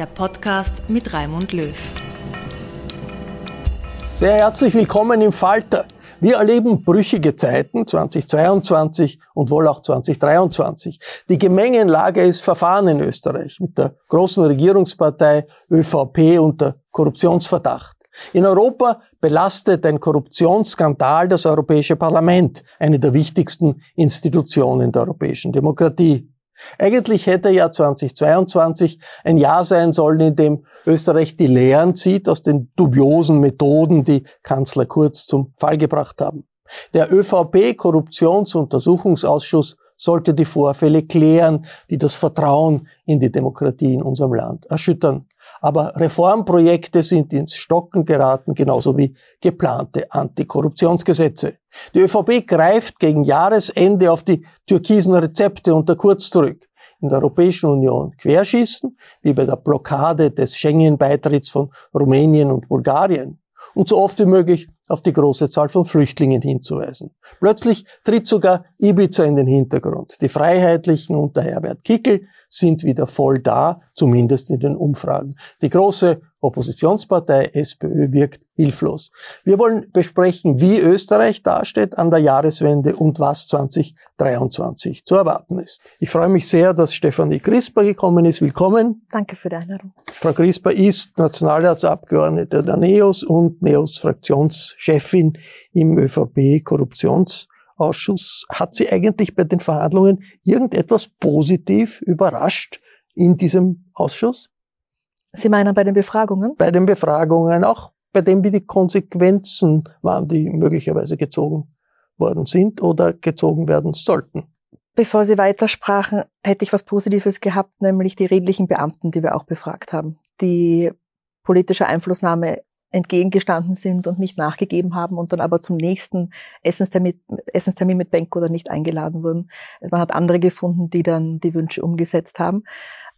der Podcast mit Raimund Löw. Sehr herzlich willkommen im Falter. Wir erleben brüchige Zeiten 2022 und wohl auch 2023. Die Gemengenlage ist verfahren in Österreich mit der großen Regierungspartei ÖVP unter Korruptionsverdacht. In Europa belastet ein Korruptionsskandal das Europäische Parlament, eine der wichtigsten Institutionen der europäischen Demokratie. Eigentlich hätte ja 2022 ein Jahr sein sollen, in dem Österreich die Lehren zieht aus den dubiosen Methoden, die Kanzler Kurz zum Fall gebracht haben. Der ÖVP-Korruptionsuntersuchungsausschuss sollte die Vorfälle klären, die das Vertrauen in die Demokratie in unserem Land erschüttern. Aber Reformprojekte sind ins Stocken geraten, genauso wie geplante Antikorruptionsgesetze. Die ÖVP greift gegen Jahresende auf die türkisen Rezepte unter Kurz zurück. In der Europäischen Union querschießen, wie bei der Blockade des Schengen-Beitritts von Rumänien und Bulgarien. Und so oft wie möglich auf die große Zahl von Flüchtlingen hinzuweisen. Plötzlich tritt sogar Ibiza in den Hintergrund. Die Freiheitlichen unter Herbert Kickel sind wieder voll da, zumindest in den Umfragen. Die große Oppositionspartei SPÖ wirkt hilflos. Wir wollen besprechen, wie Österreich dasteht an der Jahreswende und was 2023 zu erwarten ist. Ich freue mich sehr, dass Stefanie Crisper gekommen ist. Willkommen. Danke für die Einladung. Frau Crisper ist Nationalratsabgeordnete der NEOS und NEOS Fraktionschefin im ÖVP Korruptionsausschuss. Hat Sie eigentlich bei den Verhandlungen irgendetwas positiv überrascht in diesem Ausschuss? Sie meinen bei den Befragungen? Bei den Befragungen, auch bei dem, wie die Konsequenzen waren, die möglicherweise gezogen worden sind oder gezogen werden sollten. Bevor Sie weitersprachen, hätte ich was Positives gehabt, nämlich die redlichen Beamten, die wir auch befragt haben, die politischer Einflussnahme entgegengestanden sind und nicht nachgegeben haben und dann aber zum nächsten Essenstermin, Essenstermin mit Benko oder nicht eingeladen wurden. Man hat andere gefunden, die dann die Wünsche umgesetzt haben.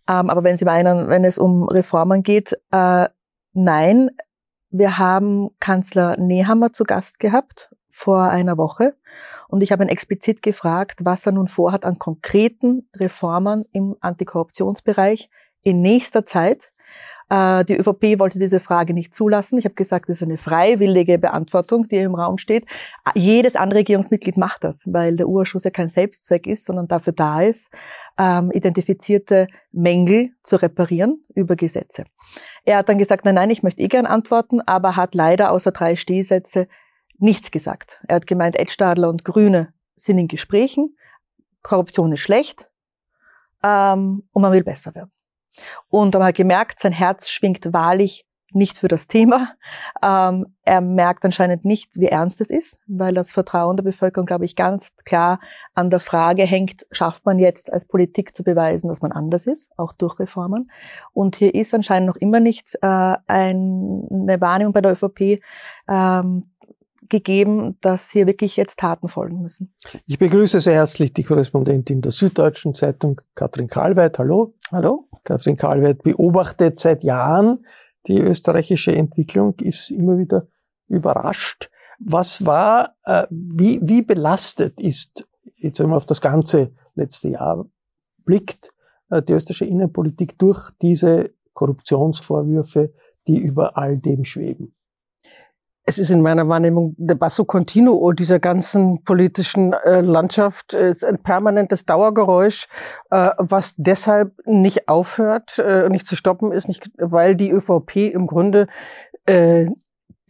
Ähm, aber wenn Sie meinen, wenn es um Reformen geht, äh, nein, wir haben Kanzler Nehammer zu Gast gehabt vor einer Woche. Und ich habe ihn explizit gefragt, was er nun vorhat an konkreten Reformen im Antikorruptionsbereich in nächster Zeit die ÖVP wollte diese Frage nicht zulassen. Ich habe gesagt, das ist eine freiwillige Beantwortung, die im Raum steht. Jedes andere Regierungsmitglied macht das, weil der Urschuss ja kein Selbstzweck ist, sondern dafür da ist, ähm, identifizierte Mängel zu reparieren über Gesetze. Er hat dann gesagt, nein, nein, ich möchte eh gern antworten, aber hat leider außer drei Stehsätze nichts gesagt. Er hat gemeint, Ed Stadler und Grüne sind in Gesprächen, Korruption ist schlecht ähm, und man will besser werden. Und hat gemerkt, sein Herz schwingt wahrlich nicht für das Thema. Ähm, er merkt anscheinend nicht, wie ernst es ist, weil das Vertrauen der Bevölkerung, glaube ich, ganz klar an der Frage hängt, schafft man jetzt als Politik zu beweisen, dass man anders ist, auch durch Reformen. Und hier ist anscheinend noch immer nicht äh, ein, eine Wahrnehmung bei der ÖVP, ähm, gegeben, dass hier wirklich jetzt Taten folgen müssen. Ich begrüße sehr herzlich die Korrespondentin der Süddeutschen Zeitung, Katrin Karlweit. Hallo. Hallo. Katrin Karlweit beobachtet seit Jahren die österreichische Entwicklung, ist immer wieder überrascht. Was war, äh, wie, wie belastet ist, jetzt wenn man auf das ganze letzte Jahr blickt, äh, die österreichische Innenpolitik durch diese Korruptionsvorwürfe, die über all dem schweben? Es ist in meiner Wahrnehmung der Basso Continuo dieser ganzen politischen äh, Landschaft äh, ist ein permanentes Dauergeräusch, äh, was deshalb nicht aufhört, äh, nicht zu stoppen ist, nicht, weil die ÖVP im Grunde äh,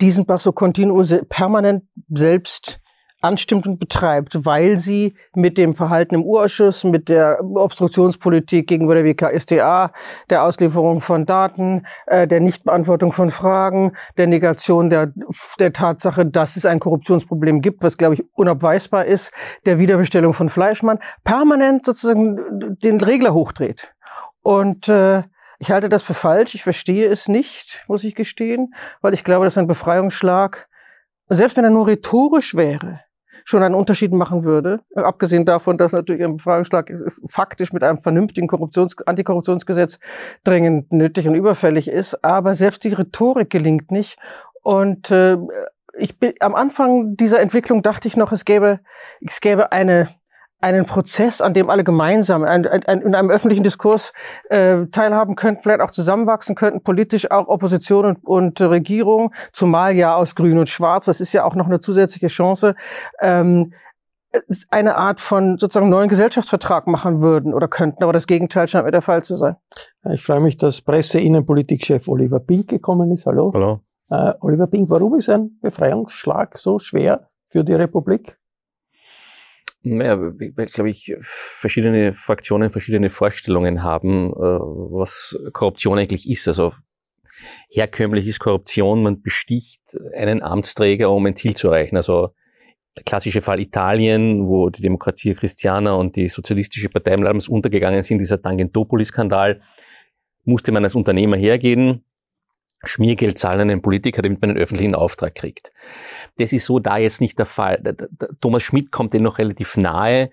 diesen Basso Continuo permanent selbst anstimmt und betreibt, weil sie mit dem Verhalten im Urausschuss, mit der Obstruktionspolitik gegenüber der WKStA, der Auslieferung von Daten, äh, der Nichtbeantwortung von Fragen, der Negation der, der Tatsache, dass es ein Korruptionsproblem gibt, was, glaube ich, unabweisbar ist, der Wiederbestellung von Fleischmann, permanent sozusagen den Regler hochdreht. Und äh, ich halte das für falsch, ich verstehe es nicht, muss ich gestehen, weil ich glaube, dass ein Befreiungsschlag, selbst wenn er nur rhetorisch wäre, schon einen Unterschied machen würde. Abgesehen davon, dass natürlich ein Befragungsschlag faktisch mit einem vernünftigen Korruptions Antikorruptionsgesetz dringend nötig und überfällig ist. Aber selbst die Rhetorik gelingt nicht. Und äh, ich bin, am Anfang dieser Entwicklung dachte ich noch, es gäbe, es gäbe eine einen Prozess, an dem alle gemeinsam ein, ein, in einem öffentlichen Diskurs äh, teilhaben könnten, vielleicht auch zusammenwachsen könnten, politisch auch Opposition und, und Regierung, zumal ja aus Grün und Schwarz, das ist ja auch noch eine zusätzliche Chance, ähm, eine Art von sozusagen neuen Gesellschaftsvertrag machen würden oder könnten, aber das Gegenteil scheint mir der Fall zu sein. Ich freue mich, dass Presse-Innenpolitikchef Oliver Pink gekommen ist. Hallo. Hallo. Äh, Oliver Pink, warum ist ein Befreiungsschlag so schwer für die Republik? Naja, glaube ich, verschiedene Fraktionen verschiedene Vorstellungen haben, äh, was Korruption eigentlich ist. Also herkömmlich ist Korruption, man besticht einen Amtsträger, um ein Ziel zu erreichen. Also der klassische Fall Italien, wo die Demokratie Christiana und die Sozialistische Partei damals untergegangen sind, dieser Tangentopoli-Skandal, musste man als Unternehmer hergehen, Schmiergeld zahlen einen Politiker, damit man einen öffentlichen Auftrag kriegt. Das ist so da jetzt nicht der Fall. Thomas Schmidt kommt dem noch relativ nahe.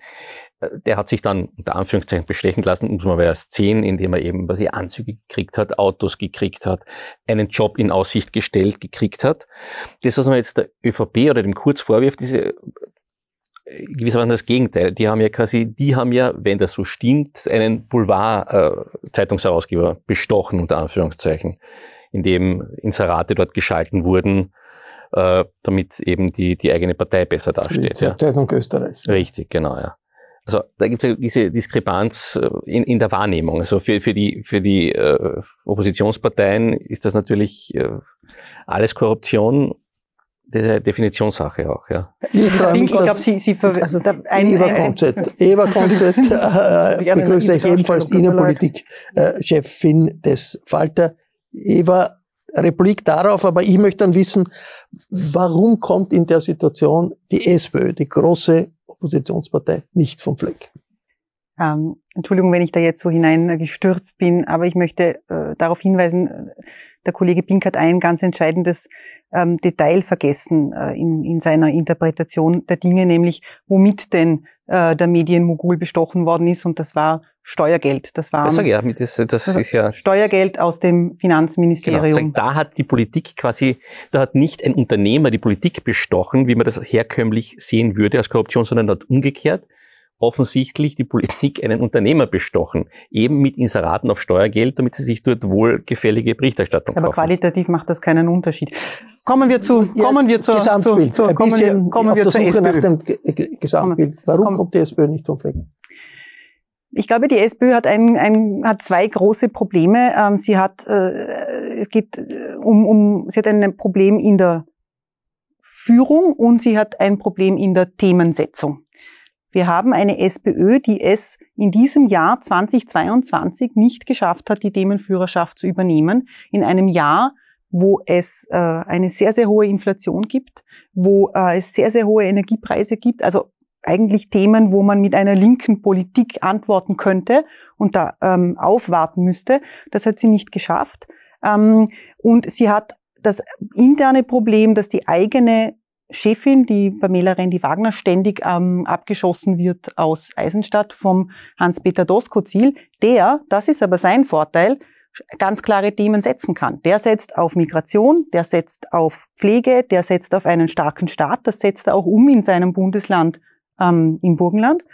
Der hat sich dann unter Anführungszeichen bestechen lassen, muss man aber erst sehen, indem er eben was er Anzüge gekriegt hat, Autos gekriegt hat, einen Job in Aussicht gestellt gekriegt hat. Das, was man jetzt der ÖVP oder dem Kurz vorwirft, ist gewissermaßen das Gegenteil. Die haben ja quasi, die haben ja, wenn das so stimmt, einen Boulevard-Zeitungsherausgeber bestochen, unter Anführungszeichen in dem Inserate dort geschalten wurden, äh, damit eben die, die eigene Partei besser dasteht. Die ja. Zeitung Österreich. Richtig, genau, ja. Also da gibt es ja diese Diskrepanz äh, in, in der Wahrnehmung. Also für, für die, für die äh, Oppositionsparteien ist das natürlich äh, alles Korruption. Das ist eine Definitionssache auch, ja. Ich, ich glaube, Sie, Sie also ein, Eva Konzett. Eva Konzett äh, begrüße ich ebenfalls Innenpolitik-Chefin des Falter. Eva, Replik darauf, aber ich möchte dann wissen, warum kommt in der Situation die SPÖ, die große Oppositionspartei, nicht vom Fleck? Ähm, Entschuldigung, wenn ich da jetzt so hineingestürzt bin, aber ich möchte äh, darauf hinweisen, äh, der Kollege Pink hat ein ganz entscheidendes ähm, Detail vergessen äh, in, in seiner Interpretation der Dinge, nämlich womit denn äh, der Medienmogul bestochen worden ist und das war Steuergeld. Das war ja, das, das ist ja Steuergeld aus dem Finanzministerium. Genau, da hat die Politik quasi, da hat nicht ein Unternehmer die Politik bestochen, wie man das herkömmlich sehen würde als Korruption, sondern dort umgekehrt offensichtlich die Politik einen Unternehmer bestochen, eben mit Inseraten auf Steuergeld, damit sie sich dort wohlgefällige Berichterstattung Aber kaufen. qualitativ macht das keinen Unterschied. Kommen wir zu, ja, kommen wir zur, Gesamtbild. Zu, zu, Ein bisschen wir, kommen auf wir der Suche SPÖ. nach dem Gesamtbild. Warum Komm. kommt die SPÖ nicht vom Fleck? Ich glaube, die SPÖ hat, ein, ein, hat zwei große Probleme. Ähm, sie hat, äh, es geht äh, um, um, sie hat ein Problem in der Führung und sie hat ein Problem in der Themensetzung. Wir haben eine SPÖ, die es in diesem Jahr 2022 nicht geschafft hat, die Themenführerschaft zu übernehmen. In einem Jahr, wo es äh, eine sehr, sehr hohe Inflation gibt, wo äh, es sehr, sehr hohe Energiepreise gibt. Also eigentlich Themen, wo man mit einer linken Politik antworten könnte und da ähm, aufwarten müsste. Das hat sie nicht geschafft. Ähm, und sie hat das interne Problem, dass die eigene Chefin, die Pamela Rendi-Wagner, ständig ähm, abgeschossen wird aus Eisenstadt vom Hans-Peter Doskozil, der, das ist aber sein Vorteil, ganz klare Themen setzen kann. Der setzt auf Migration, der setzt auf Pflege, der setzt auf einen starken Staat, das setzt er auch um in seinem Bundesland ähm, im Burgenland.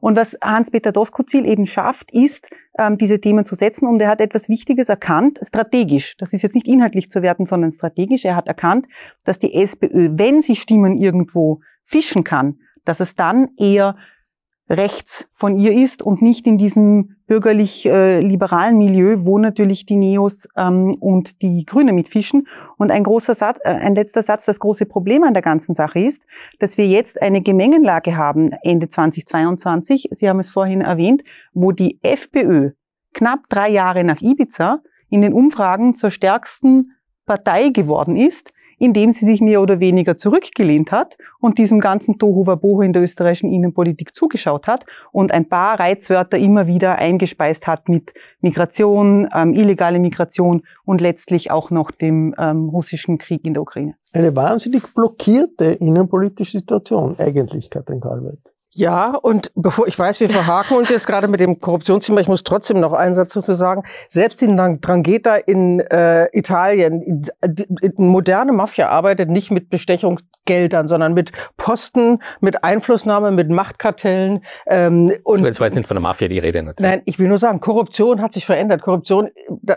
Und was Hans-Peter Doskozil eben schafft, ist, ähm, diese Themen zu setzen. Und er hat etwas Wichtiges erkannt, strategisch. Das ist jetzt nicht inhaltlich zu werten, sondern strategisch. Er hat erkannt, dass die SPÖ, wenn sie Stimmen irgendwo fischen kann, dass es dann eher rechts von ihr ist und nicht in diesem bürgerlich-liberalen äh, Milieu, wo natürlich die Neos ähm, und die Grüne mitfischen. Und ein großer Satz, äh, ein letzter Satz, das große Problem an der ganzen Sache ist, dass wir jetzt eine Gemengenlage haben Ende 2022. Sie haben es vorhin erwähnt, wo die FPÖ knapp drei Jahre nach Ibiza in den Umfragen zur stärksten Partei geworden ist, indem sie sich mehr oder weniger zurückgelehnt hat und diesem ganzen Tohuwabohu in der österreichischen Innenpolitik zugeschaut hat und ein paar Reizwörter immer wieder eingespeist hat mit Migration, ähm, illegale Migration und letztlich auch noch dem ähm, russischen Krieg in der Ukraine. Eine wahnsinnig blockierte innenpolitische Situation eigentlich, Katrin Karlweit. Ja, und bevor ich weiß, wir verhaken uns jetzt gerade mit dem Korruptionsthema, ich muss trotzdem noch einen Satz dazu sagen. Selbst die Drangheta in äh, Italien, die, die moderne Mafia arbeitet nicht mit Bestechungsgeldern, sondern mit Posten, mit Einflussnahme, mit Machtkartellen. Ähm, und jetzt war jetzt nicht von der Mafia die Rede. Natürlich. Nein, ich will nur sagen, Korruption hat sich verändert. Korruption,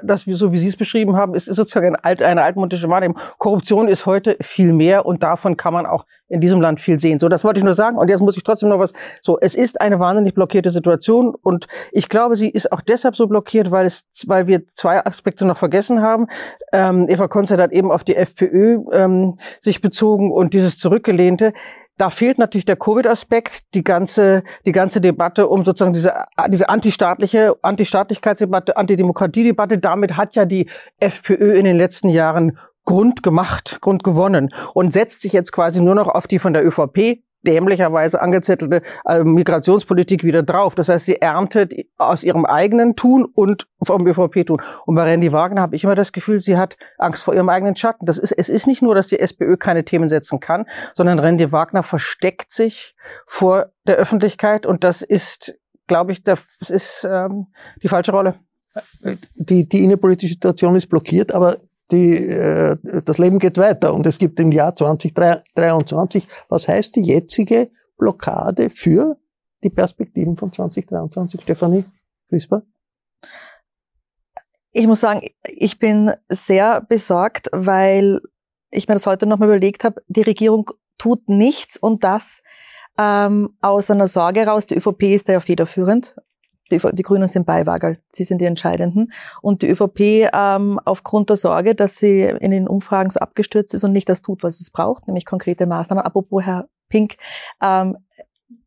das so wie Sie es beschrieben haben, ist sozusagen eine, alt, eine altmodische Wahrnehmung. Korruption ist heute viel mehr und davon kann man auch in diesem Land viel sehen. So, das wollte ich nur sagen. Und jetzt muss ich trotzdem noch was. So, es ist eine wahnsinnig blockierte Situation und ich glaube, sie ist auch deshalb so blockiert, weil es, weil wir zwei Aspekte noch vergessen haben. Ähm, Eva Konzert hat eben auf die FPÖ ähm, sich bezogen und dieses zurückgelehnte. Da fehlt natürlich der Covid-Aspekt, die ganze, die ganze Debatte um sozusagen diese, diese antistaatliche, Antistaatlichkeitsdebatte, Antidemokratiedebatte. Damit hat ja die FPÖ in den letzten Jahren Grund gemacht, Grund gewonnen und setzt sich jetzt quasi nur noch auf die von der ÖVP dämlicherweise angezettelte äh, Migrationspolitik wieder drauf. Das heißt, sie erntet aus ihrem eigenen Tun und vom ÖVP-Tun. Und bei Randy Wagner habe ich immer das Gefühl, sie hat Angst vor ihrem eigenen Schatten. Das ist, es ist nicht nur, dass die SPÖ keine Themen setzen kann, sondern Randy Wagner versteckt sich vor der Öffentlichkeit und das ist, glaube ich, das ist ähm, die falsche Rolle. Die, die innenpolitische Situation ist blockiert, aber die, äh, das Leben geht weiter und es gibt im Jahr 2023, was heißt die jetzige Blockade für die Perspektiven von 2023, Stefanie Frisper? Ich muss sagen, ich bin sehr besorgt, weil ich mir das heute nochmal überlegt habe, die Regierung tut nichts und das ähm, aus einer Sorge raus. Die ÖVP ist ja federführend die, die Grünen sind Beiwagerl, sie sind die Entscheidenden. Und die ÖVP ähm, aufgrund der Sorge, dass sie in den Umfragen so abgestürzt ist und nicht das tut, was es braucht, nämlich konkrete Maßnahmen. Apropos Herr Pink, ähm,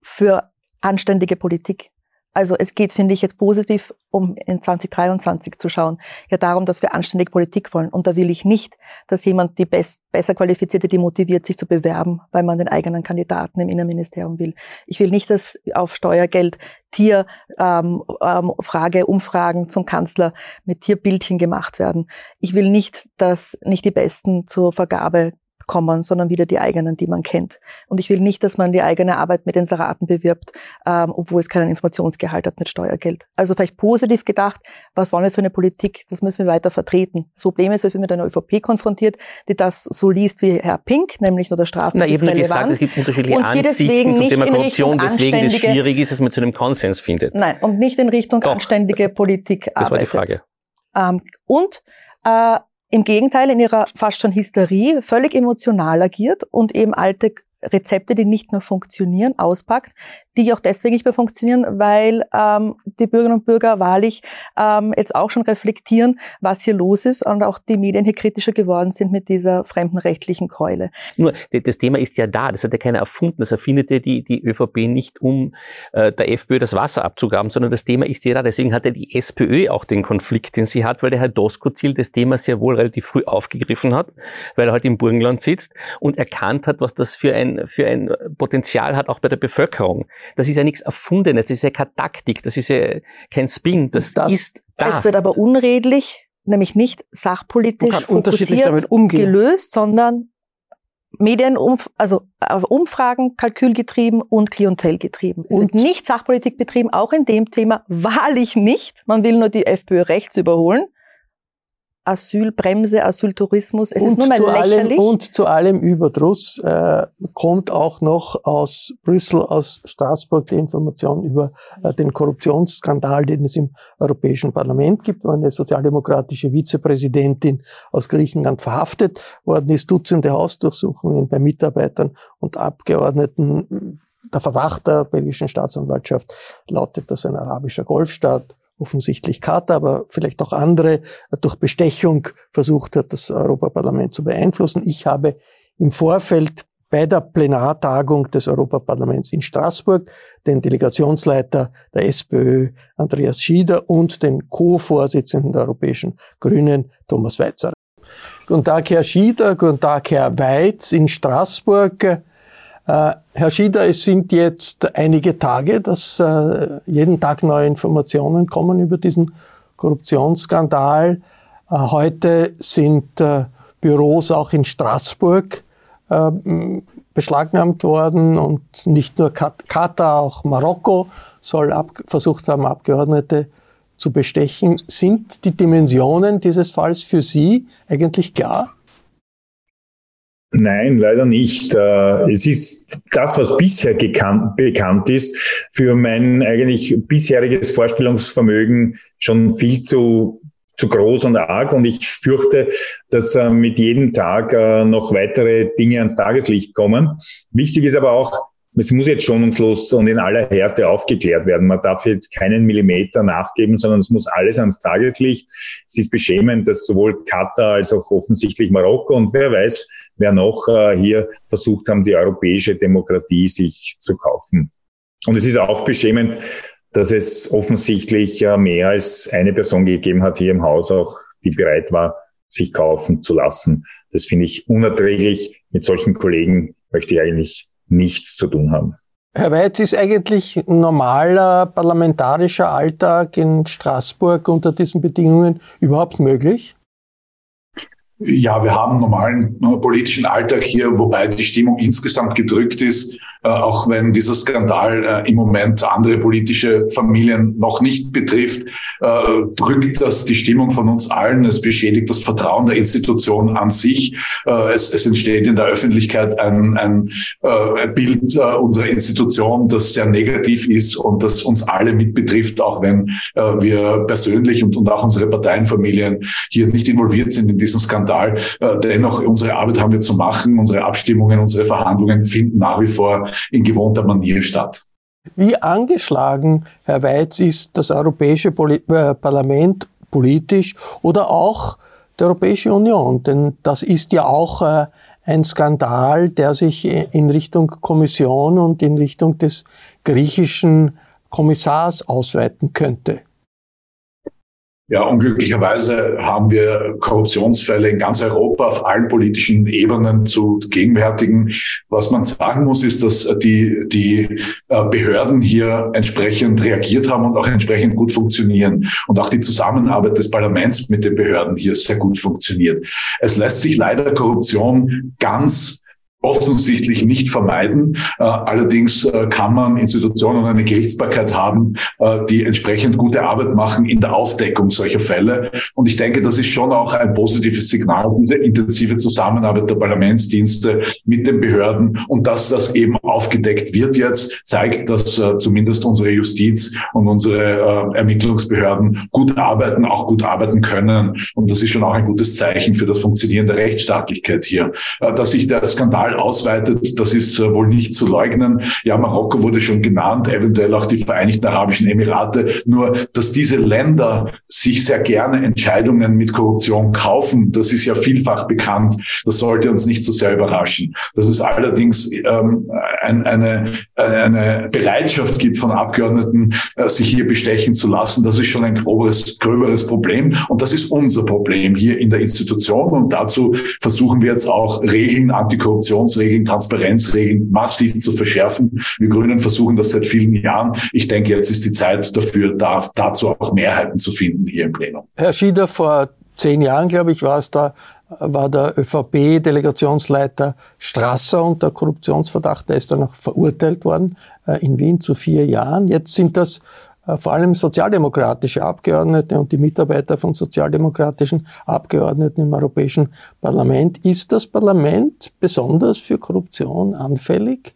für anständige Politik. Also es geht, finde ich, jetzt positiv, um in 2023 zu schauen, ja darum, dass wir anständig Politik wollen. Und da will ich nicht, dass jemand die best, besser qualifizierte, die motiviert, sich zu bewerben, weil man den eigenen Kandidaten im Innenministerium will. Ich will nicht, dass auf Steuergeld Tier ähm, ähm, Frage, Umfragen zum Kanzler mit Tierbildchen gemacht werden. Ich will nicht, dass nicht die Besten zur Vergabe kommen, sondern wieder die eigenen, die man kennt. Und ich will nicht, dass man die eigene Arbeit mit Inseraten bewirbt, ähm, obwohl es keinen Informationsgehalt hat mit Steuergeld. Also vielleicht positiv gedacht, was wollen wir für eine Politik? Das müssen wir weiter vertreten. Das Problem ist, wir sind mit einer ÖVP konfrontiert, die das so liest wie Herr Pink, nämlich nur der Strafrecht Na, ist relevant. Gesagt, es gibt unterschiedliche und Ansichten zum Thema Korruption, deswegen es schwierig ist, dass man zu einem Konsens findet. Nein, und nicht in Richtung Doch. anständige Politik das arbeitet. Das war die Frage. Ähm, und äh, im Gegenteil in ihrer fast schon Hysterie völlig emotional agiert und eben alte Rezepte, die nicht mehr funktionieren, auspackt, die auch deswegen nicht mehr funktionieren, weil ähm, die Bürgerinnen und Bürger wahrlich ähm, jetzt auch schon reflektieren, was hier los ist und auch die Medien hier kritischer geworden sind mit dieser fremdenrechtlichen Keule. Nur, das Thema ist ja da, das hat ja keiner erfunden, das erfindet ja die, die ÖVP nicht, um äh, der FPÖ das Wasser abzugraben, sondern das Thema ist ja da. Deswegen hat ja die SPÖ auch den Konflikt, den sie hat, weil der Herr Doskozil das Thema sehr wohl relativ früh aufgegriffen hat, weil er halt im Burgenland sitzt und erkannt hat, was das für ein, für ein Potenzial hat, auch bei der Bevölkerung. Das ist ja nichts Erfundenes, das ist ja keine Taktik, das ist ja kein Spin, das, das ist da. Es wird aber unredlich, nämlich nicht sachpolitisch fokussiert gelöst, sondern Medienumf also äh, Umfragen, Kalkülgetrieben und Klientelgetrieben. Es und wird nicht Sachpolitik betrieben, auch in dem Thema wahrlich nicht. Man will nur die FPÖ rechts überholen. Asylbremse, Asyltourismus. Es und ist nur mal lächerlich. Allem, und zu allem Überdruss äh, kommt auch noch aus Brüssel, aus Straßburg die Information über äh, den Korruptionsskandal, den es im Europäischen Parlament gibt, wo eine sozialdemokratische Vizepräsidentin aus Griechenland verhaftet worden ist, Dutzende Hausdurchsuchungen bei Mitarbeitern und Abgeordneten. Der Verdacht der belgischen Staatsanwaltschaft lautet, dass ein arabischer Golfstaat offensichtlich Katar, aber vielleicht auch andere, durch Bestechung versucht hat, das Europaparlament zu beeinflussen. Ich habe im Vorfeld bei der Plenartagung des Europaparlaments in Straßburg den Delegationsleiter der SPÖ Andreas Schieder und den Co-Vorsitzenden der Europäischen Grünen Thomas Weitzer. Guten Tag, Herr Schieder, guten Tag, Herr Weitz in Straßburg. Äh, Herr Schieder, es sind jetzt einige Tage, dass äh, jeden Tag neue Informationen kommen über diesen Korruptionsskandal. Äh, heute sind Büros auch in Straßburg beschlagnahmt worden und nicht nur Katar, auch Marokko soll versucht haben, Abgeordnete zu bestechen. Sind die Dimensionen dieses Falls für Sie eigentlich klar? Nein, leider nicht. Äh, es ist das, was bisher gekannt, bekannt ist, für mein eigentlich bisheriges Vorstellungsvermögen schon viel zu zu groß und arg und ich fürchte, dass äh, mit jedem Tag äh, noch weitere Dinge ans Tageslicht kommen. Wichtig ist aber auch, es muss jetzt schonungslos und in aller Härte aufgeklärt werden. Man darf jetzt keinen Millimeter nachgeben, sondern es muss alles ans Tageslicht. Es ist beschämend, dass sowohl Katar als auch offensichtlich Marokko und wer weiß, wer noch äh, hier versucht haben, die europäische Demokratie sich zu kaufen. Und es ist auch beschämend, dass es offensichtlich äh, mehr als eine Person gegeben hat hier im Haus, auch die bereit war, sich kaufen zu lassen. Das finde ich unerträglich. Mit solchen Kollegen möchte ich eigentlich nichts zu tun haben. Herr Weitz, ist eigentlich normaler parlamentarischer Alltag in Straßburg unter diesen Bedingungen überhaupt möglich? Ja, wir haben normalen äh, politischen Alltag hier, wobei die Stimmung insgesamt gedrückt ist. Äh, auch wenn dieser Skandal äh, im Moment andere politische Familien noch nicht betrifft, äh, drückt das die Stimmung von uns allen. Es beschädigt das Vertrauen der Institution an sich. Es, es entsteht in der Öffentlichkeit ein, ein, Bild unserer Institution, das sehr negativ ist und das uns alle mit betrifft, auch wenn wir persönlich und, und auch unsere Parteienfamilien hier nicht involviert sind in diesen Skandal. Dennoch, unsere Arbeit haben wir zu machen. Unsere Abstimmungen, unsere Verhandlungen finden nach wie vor in gewohnter Manier statt. Wie angeschlagen, Herr Weitz, ist das Europäische äh, Parlament politisch oder auch die Europäische Union? Denn das ist ja auch äh, ein Skandal, der sich in Richtung Kommission und in Richtung des griechischen Kommissars ausweiten könnte. Ja, unglücklicherweise haben wir Korruptionsfälle in ganz Europa auf allen politischen Ebenen zu gegenwärtigen. Was man sagen muss, ist, dass die, die äh, Behörden hier entsprechend reagiert haben und auch entsprechend gut funktionieren. Und auch die Zusammenarbeit des Parlaments mit den Behörden hier sehr gut funktioniert. Es lässt sich leider Korruption ganz offensichtlich nicht vermeiden. Äh, allerdings äh, kann man Institutionen und eine Gerichtsbarkeit haben, äh, die entsprechend gute Arbeit machen in der Aufdeckung solcher Fälle. Und ich denke, das ist schon auch ein positives Signal, diese intensive Zusammenarbeit der Parlamentsdienste mit den Behörden und dass das eben aufgedeckt wird jetzt, zeigt, dass zumindest unsere Justiz und unsere Ermittlungsbehörden gut arbeiten, auch gut arbeiten können. Und das ist schon auch ein gutes Zeichen für das Funktionieren der Rechtsstaatlichkeit hier. Dass sich der Skandal total ausweitet, das ist äh, wohl nicht zu leugnen. Ja, Marokko wurde schon genannt, eventuell auch die Vereinigten Arabischen Emirate. Nur, dass diese Länder sich sehr gerne Entscheidungen mit Korruption kaufen, das ist ja vielfach bekannt. Das sollte uns nicht so sehr überraschen. Dass es allerdings ähm, ein, eine, eine Bereitschaft gibt von Abgeordneten, äh, sich hier bestechen zu lassen, das ist schon ein gröberes, gröberes Problem. Und das ist unser Problem hier in der Institution. Und dazu versuchen wir jetzt auch Regeln, Antikorruptionsregeln, Transparenzregeln massiv zu verschärfen. Wir Grünen versuchen das seit vielen Jahren. Ich denke, jetzt ist die Zeit dafür, da, dazu auch Mehrheiten zu finden hier im Plenum. Herr Schieder, vor zehn Jahren, glaube ich, war es da, war der ÖVP-Delegationsleiter Strasser unter Korruptionsverdacht. Der ist dann auch verurteilt worden äh, in Wien zu vier Jahren. Jetzt sind das vor allem sozialdemokratische Abgeordnete und die Mitarbeiter von sozialdemokratischen Abgeordneten im Europäischen Parlament. Ist das Parlament besonders für Korruption anfällig?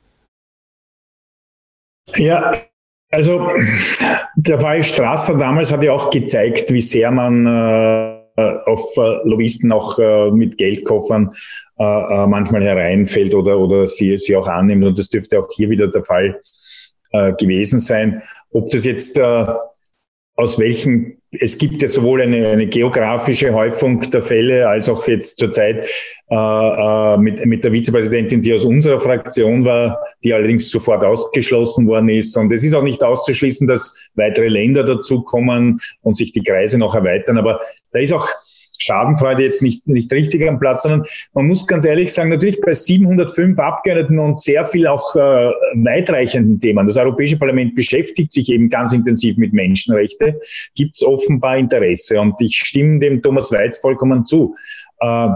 Ja, also der Fall Strasser damals hat ja auch gezeigt, wie sehr man äh, auf äh, Lobbyisten auch äh, mit Geldkoffern äh, äh, manchmal hereinfällt oder, oder sie, sie auch annimmt. Und das dürfte auch hier wieder der Fall äh, gewesen sein. Ob das jetzt äh, aus welchen, es gibt ja sowohl eine, eine geografische Häufung der Fälle als auch jetzt zurzeit äh, äh, mit, mit der Vizepräsidentin, die aus unserer Fraktion war, die allerdings sofort ausgeschlossen worden ist. Und es ist auch nicht auszuschließen, dass weitere Länder dazukommen und sich die Kreise noch erweitern. Aber da ist auch Schadenfreude jetzt nicht, nicht richtig am Platz, sondern man muss ganz ehrlich sagen, natürlich bei 705 Abgeordneten und sehr viel auch äh, weitreichenden Themen. Das Europäische Parlament beschäftigt sich eben ganz intensiv mit Menschenrechten, gibt es offenbar Interesse. Und ich stimme dem Thomas Weiz vollkommen zu. Äh,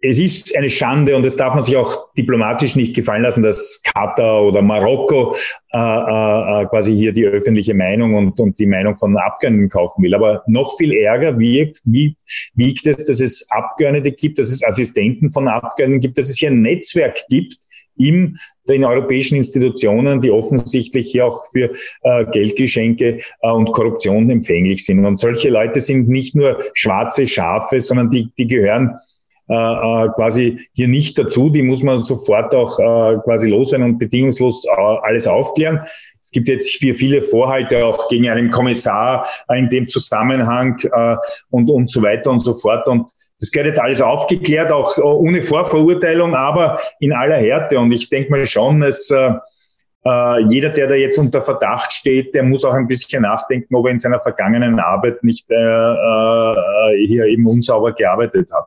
es ist eine Schande und es darf man sich auch diplomatisch nicht gefallen lassen, dass Katar oder Marokko äh, äh, äh, quasi hier die öffentliche Meinung und, und die Meinung von Abgeordneten kaufen will. Aber noch viel ärger wiegt, wie, wiegt es, dass es Abgeordnete gibt, dass es Assistenten von Abgeordneten gibt, dass es hier ein Netzwerk gibt, in den europäischen Institutionen, die offensichtlich hier auch für äh, Geldgeschenke äh, und Korruption empfänglich sind. Und solche Leute sind nicht nur schwarze Schafe, sondern die, die gehören äh, äh, quasi hier nicht dazu. Die muss man sofort auch äh, quasi loswerden und bedingungslos äh, alles aufklären. Es gibt jetzt viele Vorhalte auch gegen einen Kommissar in dem Zusammenhang äh, und, und so weiter und so fort. Und das gehört jetzt alles aufgeklärt, auch äh, ohne Vorverurteilung, aber in aller Härte. Und ich denke mal schon, dass äh, jeder, der da jetzt unter Verdacht steht, der muss auch ein bisschen nachdenken, ob er in seiner vergangenen Arbeit nicht äh, hier eben unsauber gearbeitet hat.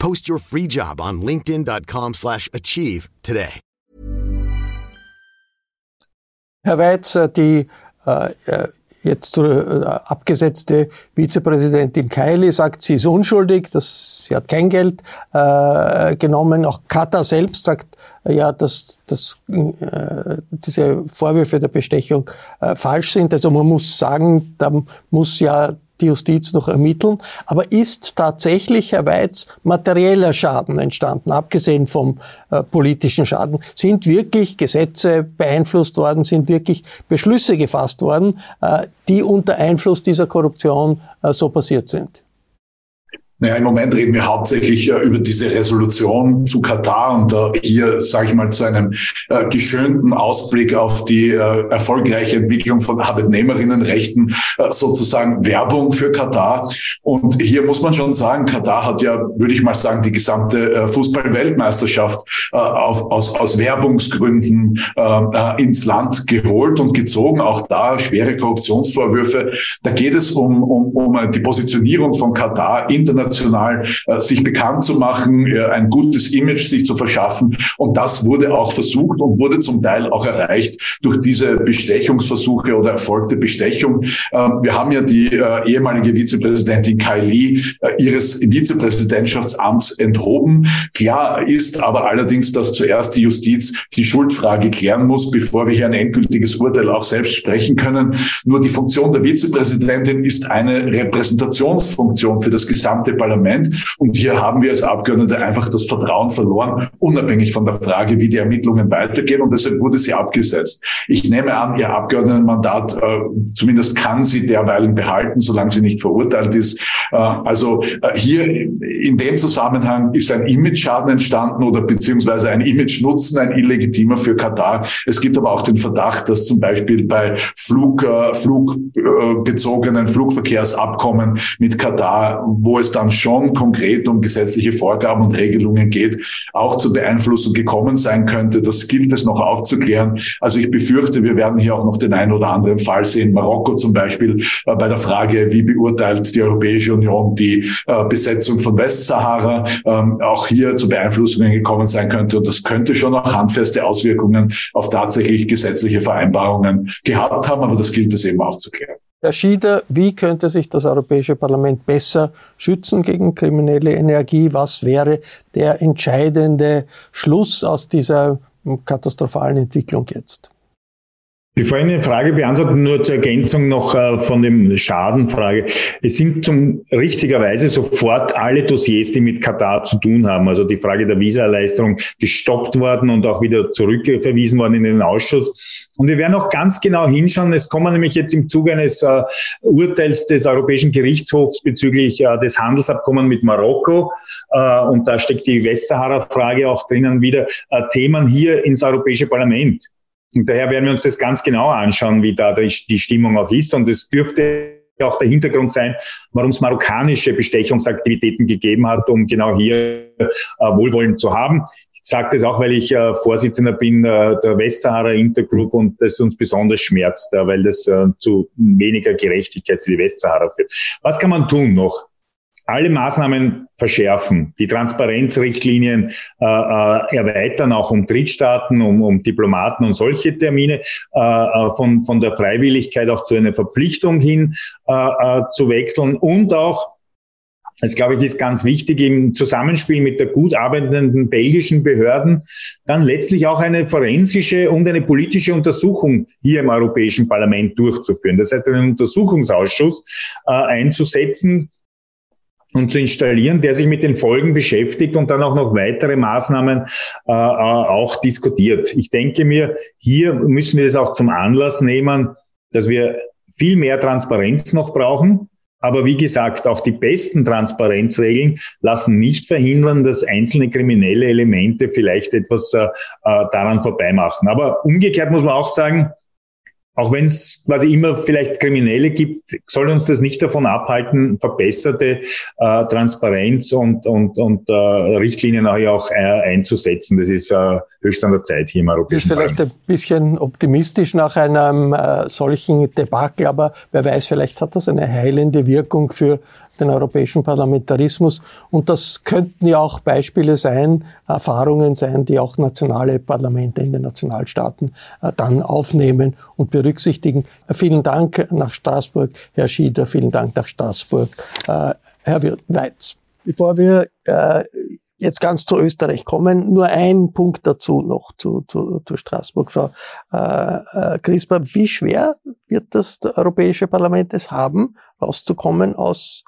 Post your free job on linkedin.com/achieve today. Herr Weitz, die äh, äh jetzt äh, abgesetzte Vizepräsidentin Kaili sagt, sie ist unschuldig, dass sie hat kein Geld äh, genommen. Auch Katar selbst sagt, äh, ja, dass, dass äh, diese Vorwürfe der Bestechung äh, falsch sind. Also man muss sagen, da muss ja die Justiz noch ermitteln. Aber ist tatsächlich, Herr Weiz, materieller Schaden entstanden, abgesehen vom äh, politischen Schaden? Sind wirklich Gesetze beeinflusst worden, sind wirklich Beschlüsse gefasst worden, äh, die unter Einfluss dieser Korruption äh, so passiert sind? Naja, im Moment reden wir hauptsächlich äh, über diese Resolution zu Katar und äh, hier, sage ich mal, zu einem äh, geschönten Ausblick auf die äh, erfolgreiche Entwicklung von Arbeitnehmerinnenrechten, äh, sozusagen Werbung für Katar. Und hier muss man schon sagen, Katar hat ja, würde ich mal sagen, die gesamte äh, Fußball-Weltmeisterschaft auf, aus, aus Werbungsgründen ins Land geholt und gezogen. Auch da schwere Korruptionsvorwürfe. Da geht es um, um, um die Positionierung von Katar international international äh, sich bekannt zu machen, äh, ein gutes Image sich zu verschaffen. Und das wurde auch versucht und wurde zum Teil auch erreicht durch diese Bestechungsversuche oder erfolgte Bestechung. Ähm, wir haben ja die äh, ehemalige Vizepräsidentin Kai Lee äh, ihres Vizepräsidentschaftsamts enthoben. Klar ist aber allerdings, dass zuerst die Justiz die Schuldfrage klären muss, bevor wir hier ein endgültiges Urteil auch selbst sprechen können. Nur die Funktion der Vizepräsidentin ist eine Repräsentationsfunktion für das gesamte Parlament. Und hier haben wir als Abgeordnete einfach das Vertrauen verloren, unabhängig von der Frage, wie die Ermittlungen weitergehen. Und deshalb wurde sie abgesetzt. Ich nehme an, ihr Abgeordnetenmandat, äh, zumindest kann sie derweilen behalten, solange sie nicht verurteilt ist. Äh, also äh, hier in dem Zusammenhang ist ein Image-Schaden entstanden oder beziehungsweise ein Image-Nutzen, ein illegitimer für Katar. Es gibt aber auch den Verdacht, dass zum Beispiel bei Flug, äh, flugbezogenen Flugverkehrsabkommen mit Katar, wo es schon konkret um gesetzliche Vorgaben und Regelungen geht, auch zur Beeinflussung gekommen sein könnte. Das gilt es noch aufzuklären. Also ich befürchte, wir werden hier auch noch den einen oder anderen Fall sehen. Marokko zum Beispiel äh, bei der Frage, wie beurteilt die Europäische Union die äh, Besetzung von Westsahara, ähm, auch hier zu Beeinflussungen gekommen sein könnte. Und das könnte schon auch handfeste Auswirkungen auf tatsächlich gesetzliche Vereinbarungen gehabt haben. Aber das gilt es eben aufzuklären. Herr Schieder, wie könnte sich das Europäische Parlament besser schützen gegen kriminelle Energie? Was wäre der entscheidende Schluss aus dieser katastrophalen Entwicklung jetzt? Bevor ich eine Frage beantworte, nur zur Ergänzung noch äh, von dem Schadenfrage. Es sind zum richtigerweise sofort alle Dossiers, die mit Katar zu tun haben, also die Frage der Visaerleichterung, gestoppt worden und auch wieder zurückverwiesen worden in den Ausschuss. Und wir werden auch ganz genau hinschauen. Es kommen nämlich jetzt im Zuge eines äh, Urteils des Europäischen Gerichtshofs bezüglich äh, des Handelsabkommens mit Marokko, äh, und da steckt die Westsahara-Frage auch drinnen wieder, äh, Themen hier ins Europäische Parlament. Und daher werden wir uns das ganz genau anschauen, wie da die Stimmung auch ist. Und es dürfte auch der Hintergrund sein, warum es marokkanische Bestechungsaktivitäten gegeben hat, um genau hier äh, Wohlwollen zu haben. Ich sage das auch, weil ich äh, Vorsitzender bin äh, der Westsahara Intergroup und das uns besonders schmerzt, äh, weil das äh, zu weniger Gerechtigkeit für die Westsahara führt. Was kann man tun noch? alle Maßnahmen verschärfen, die Transparenzrichtlinien äh, äh, erweitern, auch um Drittstaaten, um, um Diplomaten und solche Termine, äh, äh von, von der Freiwilligkeit auch zu einer Verpflichtung hin äh, äh, zu wechseln und auch das glaube ich ist ganz wichtig im Zusammenspiel mit der gut arbeitenden belgischen Behörden, dann letztlich auch eine forensische und eine politische Untersuchung hier im Europäischen Parlament durchzuführen. Das heißt, einen Untersuchungsausschuss äh, einzusetzen, und zu installieren, der sich mit den Folgen beschäftigt und dann auch noch weitere Maßnahmen äh, äh, auch diskutiert. Ich denke mir, hier müssen wir es auch zum Anlass nehmen, dass wir viel mehr Transparenz noch brauchen. Aber wie gesagt, auch die besten Transparenzregeln lassen nicht verhindern, dass einzelne kriminelle Elemente vielleicht etwas äh, äh daran vorbeimachen. Aber umgekehrt muss man auch sagen, auch wenn es quasi immer vielleicht Kriminelle gibt, soll uns das nicht davon abhalten, verbesserte äh, Transparenz und, und, und äh, Richtlinien auch äh, einzusetzen. Das ist äh, höchst an der Zeit hier im Europäischen Das ist vielleicht Parlament. ein bisschen optimistisch nach einem äh, solchen Debakel, aber wer weiß, vielleicht hat das eine heilende Wirkung für den europäischen Parlamentarismus. Und das könnten ja auch Beispiele sein, Erfahrungen sein, die auch nationale Parlamente in den Nationalstaaten äh, dann aufnehmen und berücksichtigen. Vielen Dank nach Straßburg, Herr Schieder, vielen Dank nach Straßburg, äh, Herr Weitz. Bevor wir äh, jetzt ganz zu Österreich kommen, nur ein Punkt dazu noch zu, zu, zu Straßburg, Frau äh, äh, Crisper. Wie schwer wird das Europäische Parlament es haben, rauszukommen aus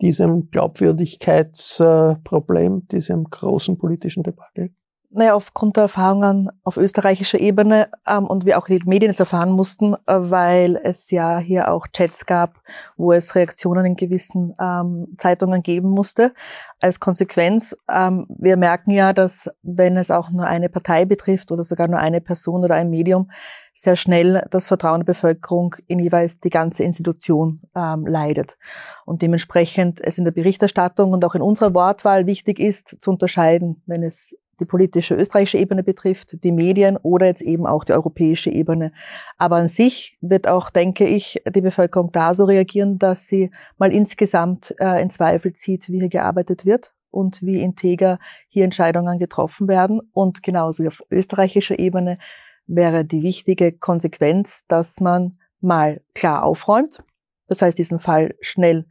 diesem Glaubwürdigkeitsproblem, diesem großen politischen Debakel? Naja, aufgrund der Erfahrungen auf österreichischer Ebene ähm, und wir auch die Medien jetzt erfahren mussten, äh, weil es ja hier auch Chats gab, wo es Reaktionen in gewissen ähm, Zeitungen geben musste. Als Konsequenz, ähm, wir merken ja, dass wenn es auch nur eine Partei betrifft oder sogar nur eine Person oder ein Medium, sehr schnell das Vertrauen der Bevölkerung in jeweils die ganze Institution ähm, leidet. Und dementsprechend es in der Berichterstattung und auch in unserer Wortwahl wichtig ist, zu unterscheiden, wenn es die politische österreichische Ebene betrifft, die Medien oder jetzt eben auch die europäische Ebene. Aber an sich wird auch, denke ich, die Bevölkerung da so reagieren, dass sie mal insgesamt äh, in Zweifel zieht, wie hier gearbeitet wird und wie integer hier Entscheidungen getroffen werden. Und genauso auf österreichischer Ebene wäre die wichtige Konsequenz, dass man mal klar aufräumt, das heißt diesen Fall schnell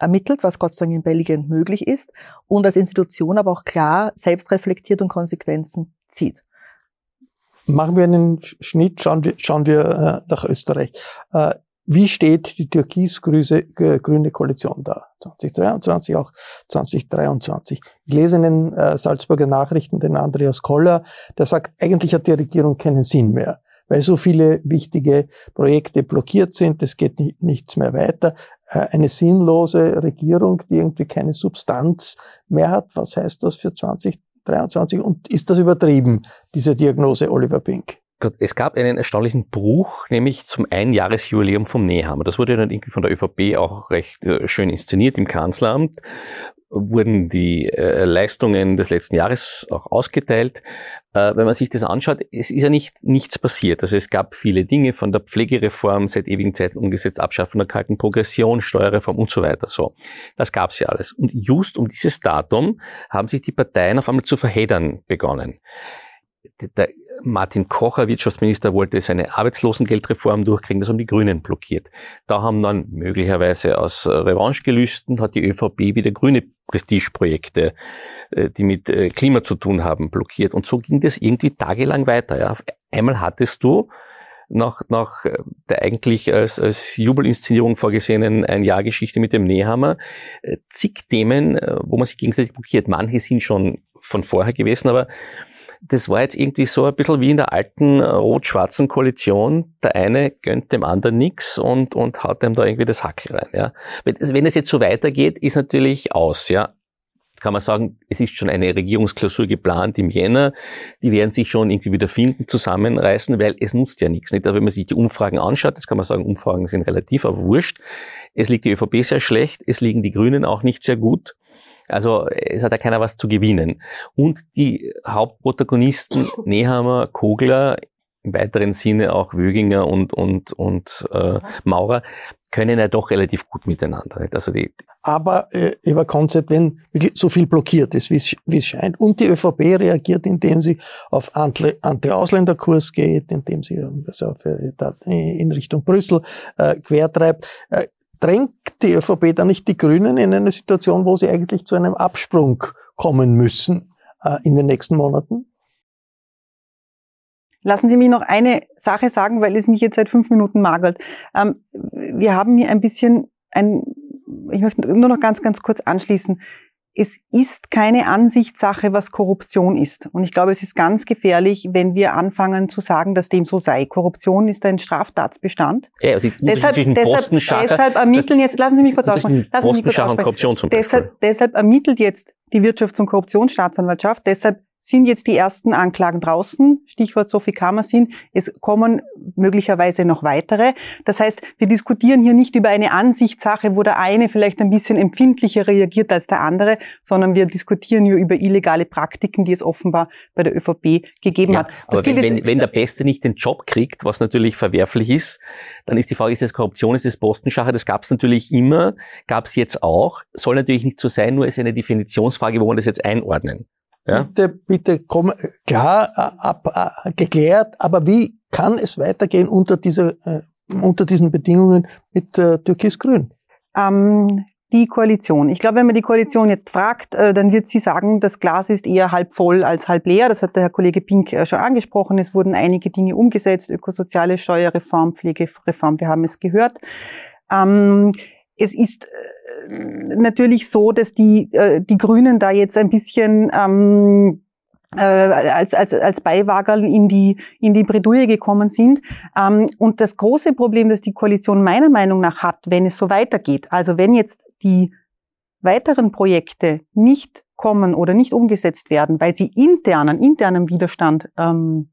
ermittelt, was Gott sei Dank in Belgien möglich ist, und als Institution aber auch klar selbst reflektiert und Konsequenzen zieht. Machen wir einen Schnitt, schauen wir, schauen wir äh, nach Österreich. Äh, wie steht die türkis-grüne Koalition da? 2022, auch 2023. Ich lese in den äh, Salzburger Nachrichten den Andreas Koller, der sagt, eigentlich hat die Regierung keinen Sinn mehr weil so viele wichtige Projekte blockiert sind, es geht nicht, nichts mehr weiter. Äh, eine sinnlose Regierung, die irgendwie keine Substanz mehr hat. Was heißt das für 2023? Und ist das übertrieben, diese Diagnose Oliver Pink? Es gab einen erstaunlichen Bruch, nämlich zum Einjahresjubiläum vom Nehammer. Das wurde dann irgendwie von der ÖVP auch recht äh, schön inszeniert im Kanzleramt, wurden die äh, Leistungen des letzten Jahres auch ausgeteilt. Äh, wenn man sich das anschaut, es ist ja nicht nichts passiert. Also es gab viele Dinge von der Pflegereform seit ewigen Zeiten umgesetzt, Abschaffung der kalten Progression, Steuerreform und so weiter. So, das gab's ja alles. Und just um dieses Datum haben sich die Parteien auf einmal zu verheddern begonnen der Martin Kocher, Wirtschaftsminister, wollte seine Arbeitslosengeldreform durchkriegen, das haben die Grünen blockiert. Da haben dann möglicherweise aus Revanchegelüsten hat die ÖVP wieder grüne Prestigeprojekte, äh, die mit äh, Klima zu tun haben, blockiert. Und so ging das irgendwie tagelang weiter. Ja. Einmal hattest du nach, nach äh, der eigentlich als, als Jubelinszenierung vorgesehenen ein Jahr Geschichte mit dem Nehammer zig Themen, wo man sich gegenseitig blockiert. Manche sind schon von vorher gewesen, aber das war jetzt irgendwie so ein bisschen wie in der alten äh, rot-schwarzen Koalition. Der eine gönnt dem anderen nix und, und haut dem da irgendwie das Hackel rein. Ja. Wenn, wenn es jetzt so weitergeht, ist natürlich aus. Ja. Kann man sagen, es ist schon eine Regierungsklausur geplant im Jänner. Die werden sich schon irgendwie wieder finden, zusammenreißen, weil es nutzt ja nichts. Nicht? Aber wenn man sich die Umfragen anschaut, das kann man sagen, Umfragen sind relativ, aber wurscht. Es liegt die ÖVP sehr schlecht, es liegen die Grünen auch nicht sehr gut. Also es hat ja keiner was zu gewinnen. Und die Hauptprotagonisten Nehammer, Kogler, im weiteren Sinne auch Wöginger und, und, und äh, Maurer, können ja doch relativ gut miteinander. Nicht? Also die, aber äh, Eva Konzert, wenn so viel blockiert ist, wie es scheint, und die ÖVP reagiert, indem sie auf Anti-Ausländerkurs geht, indem sie also in Richtung Brüssel äh, quertreibt, äh, drängt die ÖVP dann nicht die Grünen in eine Situation, wo sie eigentlich zu einem Absprung kommen müssen äh, in den nächsten Monaten? Lassen Sie mich noch eine Sache sagen, weil es mich jetzt seit fünf Minuten magelt. Ähm, wir haben hier ein bisschen ein, ich möchte nur noch ganz, ganz kurz anschließen es ist keine Ansichtssache, was Korruption ist. Und ich glaube, es ist ganz gefährlich, wenn wir anfangen zu sagen, dass dem so sei. Korruption ist ein Straftatsbestand. Ja, also deshalb, deshalb, deshalb ermitteln jetzt, lassen Sie mich kurz aussprechen. Lassen Sie mich kurz aussprechen. Deshalb, deshalb ermittelt jetzt die Wirtschafts- und Korruptionsstaatsanwaltschaft. Deshalb sind jetzt die ersten Anklagen draußen, Stichwort Sophie Kammersin. Es kommen möglicherweise noch weitere. Das heißt, wir diskutieren hier nicht über eine Ansichtssache, wo der eine vielleicht ein bisschen empfindlicher reagiert als der andere, sondern wir diskutieren hier über illegale Praktiken, die es offenbar bei der ÖVP gegeben ja, hat. Das aber wenn, wenn, wenn, der Beste nicht den Job kriegt, was natürlich verwerflich ist, dann ist die Frage, ist das Korruption, ist das Postenschacher? Das gab es natürlich immer, gab es jetzt auch. Soll natürlich nicht so sein, nur ist eine Definitionsfrage, wo man das jetzt einordnen. Ja? Bitte, bitte komm, klar, ab, ab, geklärt, aber wie kann es weitergehen unter, dieser, äh, unter diesen Bedingungen mit äh, Türkis-Grün? Ähm, die Koalition. Ich glaube, wenn man die Koalition jetzt fragt, äh, dann wird sie sagen, das Glas ist eher halb voll als halb leer. Das hat der Herr Kollege Pink äh, schon angesprochen. Es wurden einige Dinge umgesetzt, ökosoziale Steuerreform, Pflegereform, wir haben es gehört. Ähm, es ist äh, natürlich so, dass die, äh, die Grünen da jetzt ein bisschen ähm, äh, als, als, als Beiwagerl in die, in die Bredouille gekommen sind. Ähm, und das große Problem, das die Koalition meiner Meinung nach hat, wenn es so weitergeht, also wenn jetzt die weiteren Projekte nicht kommen oder nicht umgesetzt werden, weil sie internen, internem Widerstand ähm,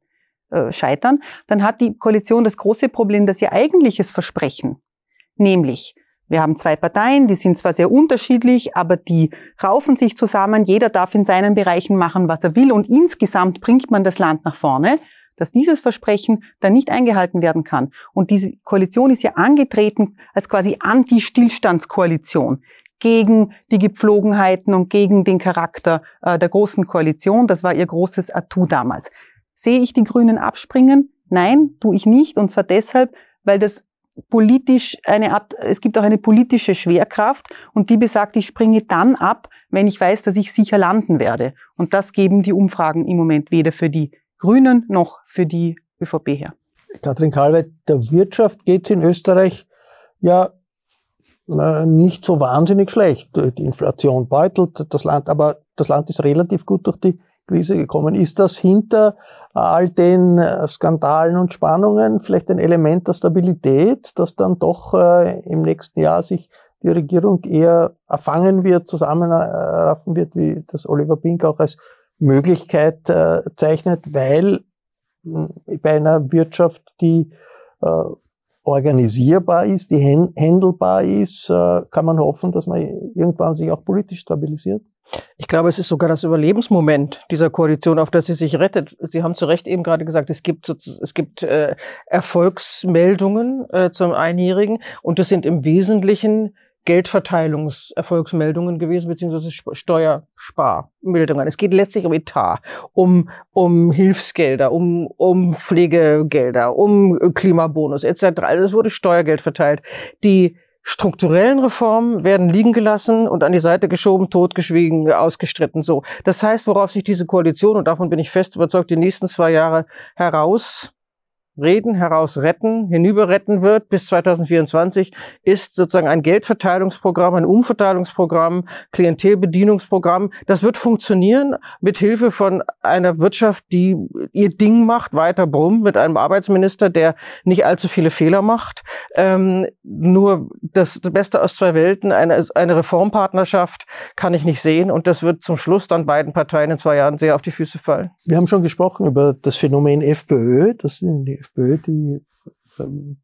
äh, scheitern, dann hat die Koalition das große Problem, dass ihr eigentliches Versprechen, nämlich Wir haben zwei Parteien, die sind zwar sehr unterschiedlich, aber die raufen sich zusammen. Jeder darf in seinen Bereichen machen, was er will. Und insgesamt bringt man das Land nach vorne, dass dieses Versprechen dann nicht eingehalten werden kann. Und diese Koalition ist ja angetreten als quasi Anti-Stillstandskoalition gegen die Gepflogenheiten und gegen den Charakter äh, der großen Koalition. Das war ihr großes Atu damals. Sehe ich die Grünen abspringen? Nein, tue ich nicht. Und zwar deshalb, weil das politisch eine Art, es gibt auch eine politische Schwerkraft und die besagt, ich springe dann ab, wenn ich weiß, dass ich sicher landen werde. Und das geben die Umfragen im Moment weder für die Grünen noch für die ÖVP her. Katrin Kalweit, der Wirtschaft geht es in Österreich ja nicht so wahnsinnig schlecht. Die Inflation beutelt das Land, aber das Land ist relativ gut durch die Krise gekommen. Ist das hinter all den äh, Skandalen und Spannungen vielleicht ein Element der Stabilität, dass dann doch äh, im nächsten Jahr sich die Regierung eher erfangen wird, zusammenraffen wird, wie das Oliver Pink auch als Möglichkeit äh, zeichnet, weil äh, bei einer Wirtschaft, die äh, organisierbar ist, die handelbar ist, äh, kann man hoffen, dass man irgendwann sich auch politisch stabilisiert? Ich glaube, es ist sogar das Überlebensmoment dieser Koalition, auf das sie sich rettet. Sie haben zu Recht eben gerade gesagt, es gibt, es gibt äh, Erfolgsmeldungen äh, zum Einjährigen und das sind im Wesentlichen Geldverteilungserfolgsmeldungen gewesen, beziehungsweise Steuersparmeldungen. Es geht letztlich um Etat, um, um Hilfsgelder, um, um Pflegegelder, um Klimabonus etc. Also es wurde Steuergeld verteilt. Die strukturellen Reformen werden liegen gelassen und an die Seite geschoben, totgeschwiegen, ausgestritten. So. Das heißt, worauf sich diese Koalition, und davon bin ich fest überzeugt, die nächsten zwei Jahre heraus reden, heraus retten, hinüber retten wird bis 2024, ist sozusagen ein Geldverteilungsprogramm, ein Umverteilungsprogramm, Klientelbedienungsprogramm. Das wird funktionieren mit Hilfe von einer Wirtschaft, die ihr Ding macht, weiter brummt, mit einem Arbeitsminister, der nicht allzu viele Fehler macht. Ähm, nur das, Beste aus zwei Welten, eine, eine Reformpartnerschaft kann ich nicht sehen und das wird zum Schluss dann beiden Parteien in zwei Jahren sehr auf die Füße fallen. Wir haben schon gesprochen über das Phänomen FPÖ, das sind die FPÖ, die ähm,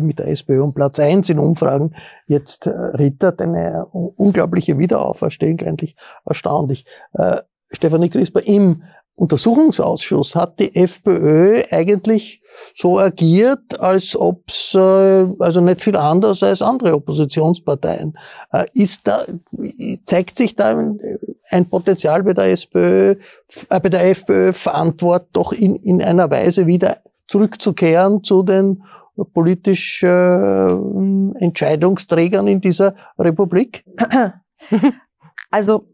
mit der SPÖ um Platz eins in Umfragen jetzt äh, rittert, eine unglaubliche Wiederauferstehung, eigentlich erstaunlich. Äh, Stefanie Crisper, im Untersuchungsausschuss hat die FPÖ eigentlich so agiert, als ob es äh, also nicht viel anders als andere Oppositionsparteien. Äh, ist da zeigt sich da ein Potenzial bei der SPÖ, äh, bei der FPÖ Verantwortung doch in, in einer Weise wieder zurückzukehren zu den politisch äh, Entscheidungsträgern in dieser Republik? Also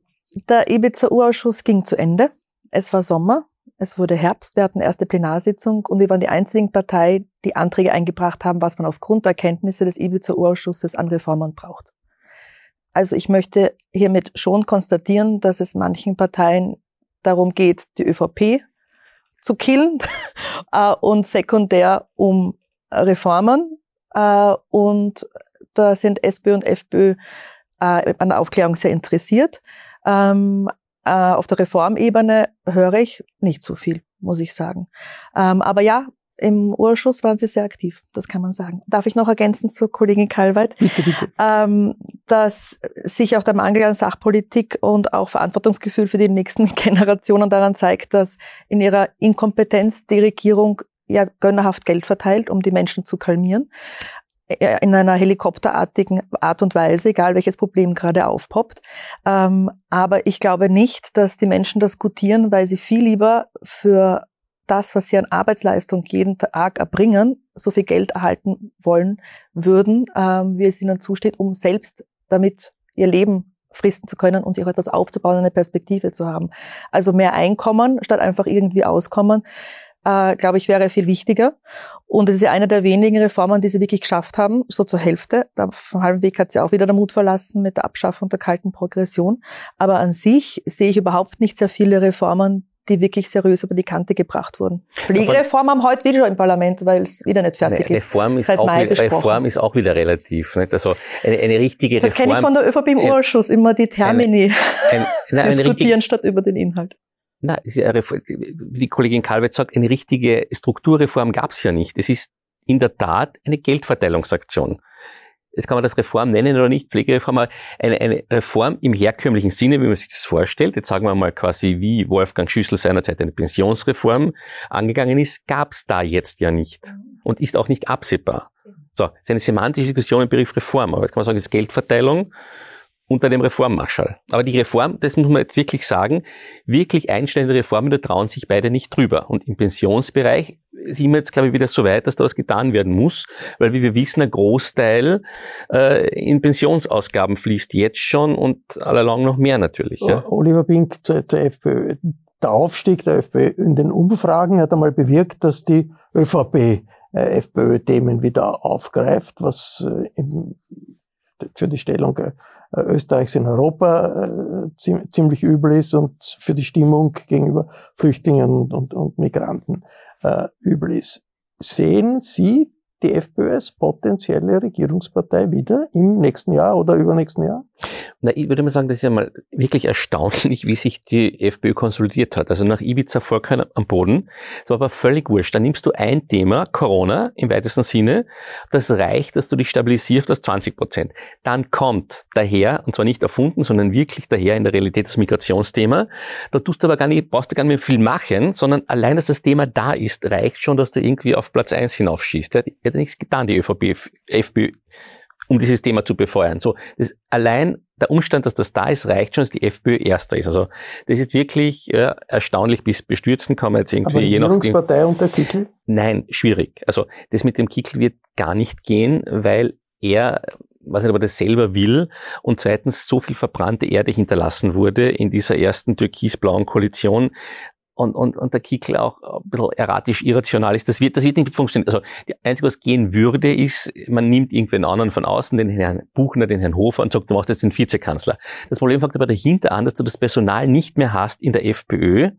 der Ibiza-Urausschuss ging zu Ende. Es war Sommer, es wurde Herbst, wir hatten erste Plenarsitzung und wir waren die einzigen Partei, die Anträge eingebracht haben, was man aufgrund der Erkenntnisse des Ibiza-Urausschusses an Reformen braucht. Also ich möchte hiermit schon konstatieren, dass es manchen Parteien darum geht, die ÖVP zu killen äh, und sekundär um Reformen. Äh, und da sind SPÖ und FPÖ äh, an der Aufklärung sehr interessiert. Ähm, äh, auf der Reformebene höre ich nicht so viel, muss ich sagen. Ähm, aber ja, im Urschuss waren sie sehr aktiv, das kann man sagen. Darf ich noch ergänzen zur Kollegin Kalweit? Bitte, bitte. Ähm, dass sich auch der Mangel an Sachpolitik und auch Verantwortungsgefühl für die nächsten Generationen daran zeigt, dass in ihrer Inkompetenz die Regierung ja gönnerhaft Geld verteilt, um die Menschen zu kalmieren in einer helikopterartigen Art und Weise, egal welches Problem gerade aufpoppt. Ähm, aber ich glaube nicht, dass die Menschen das gutieren, weil sie viel lieber für das, was sie an Arbeitsleistung jeden Tag erbringen, so viel Geld erhalten wollen würden, ähm, wie es ihnen zusteht, um selbst damit ihr Leben fristen zu können und sich auch etwas aufzubauen, eine Perspektive zu haben. Also mehr Einkommen statt einfach irgendwie Auskommen äh, glaube ich, wäre viel wichtiger. Und es ist ja eine der wenigen Reformen, die sie wirklich geschafft haben, so zur Hälfte. Da vom halben Weg hat sie auch wieder der Mut verlassen mit der Abschaffung der kalten Progression. Aber an sich sehe ich überhaupt nicht sehr viele Reformen, die wirklich seriös über die Kante gebracht wurden. Pflegereform haben heute wieder im Parlament, weil es wieder nicht fertig eine Reform ist. Seit auch Mai wieder, Reform ist auch wieder relativ. Nicht? Also eine, eine richtige das Reform. Das kenne ich von der ÖVP im Ausschuss, immer die Termini eine, eine, diskutieren statt über den Inhalt. Na, wie die Kollegin Kalwitz sagt, eine richtige Strukturreform gab es ja nicht. Es ist in der Tat eine Geldverteilungsaktion. Jetzt kann man das Reform nennen oder nicht, Pflegereform, aber eine, eine Reform im herkömmlichen Sinne, wie man sich das vorstellt, jetzt sagen wir mal quasi, wie Wolfgang Schüssel seinerzeit eine Pensionsreform angegangen ist, gab es da jetzt ja nicht und ist auch nicht absehbar. So, es ist eine semantische Diskussion im Begriff Reform, aber jetzt kann man sagen, das ist Geldverteilung unter dem Reformmarschall. Aber die Reform, das muss man jetzt wirklich sagen, wirklich einschneidende Reformen, da trauen sich beide nicht drüber. Und im Pensionsbereich sind wir jetzt, glaube ich, wieder so weit, dass da was getan werden muss, weil wie wir wissen, ein Großteil äh, in Pensionsausgaben fließt jetzt schon und allalong noch mehr natürlich. Ja. Oliver Bink zur, zur FPÖ. Der Aufstieg der FPÖ in den Umfragen hat einmal bewirkt, dass die ÖVP äh, FPÖ-Themen wieder aufgreift, was äh, im, für die Stellung äh, Österreichs in Europa äh, ziemlich übel ist und für die Stimmung gegenüber Flüchtlingen und, und, und Migranten äh, übel ist. Sehen Sie die FPÖ als potenzielle Regierungspartei wieder im nächsten Jahr oder übernächsten Jahr? Na, ich würde mal sagen, das ist ja mal wirklich erstaunlich, wie sich die FPÖ konsolidiert hat. Also nach Ibiza Vorkehr am Boden. Das war aber völlig wurscht. Dann nimmst du ein Thema, Corona im weitesten Sinne. Das reicht, dass du dich stabilisierst auf 20 Prozent. Dann kommt daher, und zwar nicht erfunden, sondern wirklich daher in der Realität das Migrationsthema. Da tust du aber gar nicht, brauchst du gar nicht mehr viel machen, sondern allein, dass das Thema da ist, reicht schon, dass du irgendwie auf Platz eins hinaufschießt. Hat nichts getan, die ÖVP, FPÖ um dieses Thema zu befeuern. So, das, allein der Umstand, dass das da ist, reicht schon, dass die FPÖ Erster ist. Also das ist wirklich ja, erstaunlich bis bestürzen kann man jetzt irgendwie Aber je nachdem. unter Kickel? Nein, schwierig. Also das mit dem Kickel wird gar nicht gehen, weil er weiß nicht, ob er das selber will und zweitens so viel verbrannte Erde hinterlassen wurde in dieser ersten türkisblauen Koalition, und, und, und der Kickel auch ein bisschen erratisch irrational ist. Das wird, das wird nicht funktionieren. Also, die Einzige, was gehen würde, ist, man nimmt irgendwen anderen von außen, den Herrn Buchner, den Herrn Hofer und sagt, du machst jetzt den Vizekanzler. Das Problem fängt aber dahinter an, dass du das Personal nicht mehr hast in der FPÖ,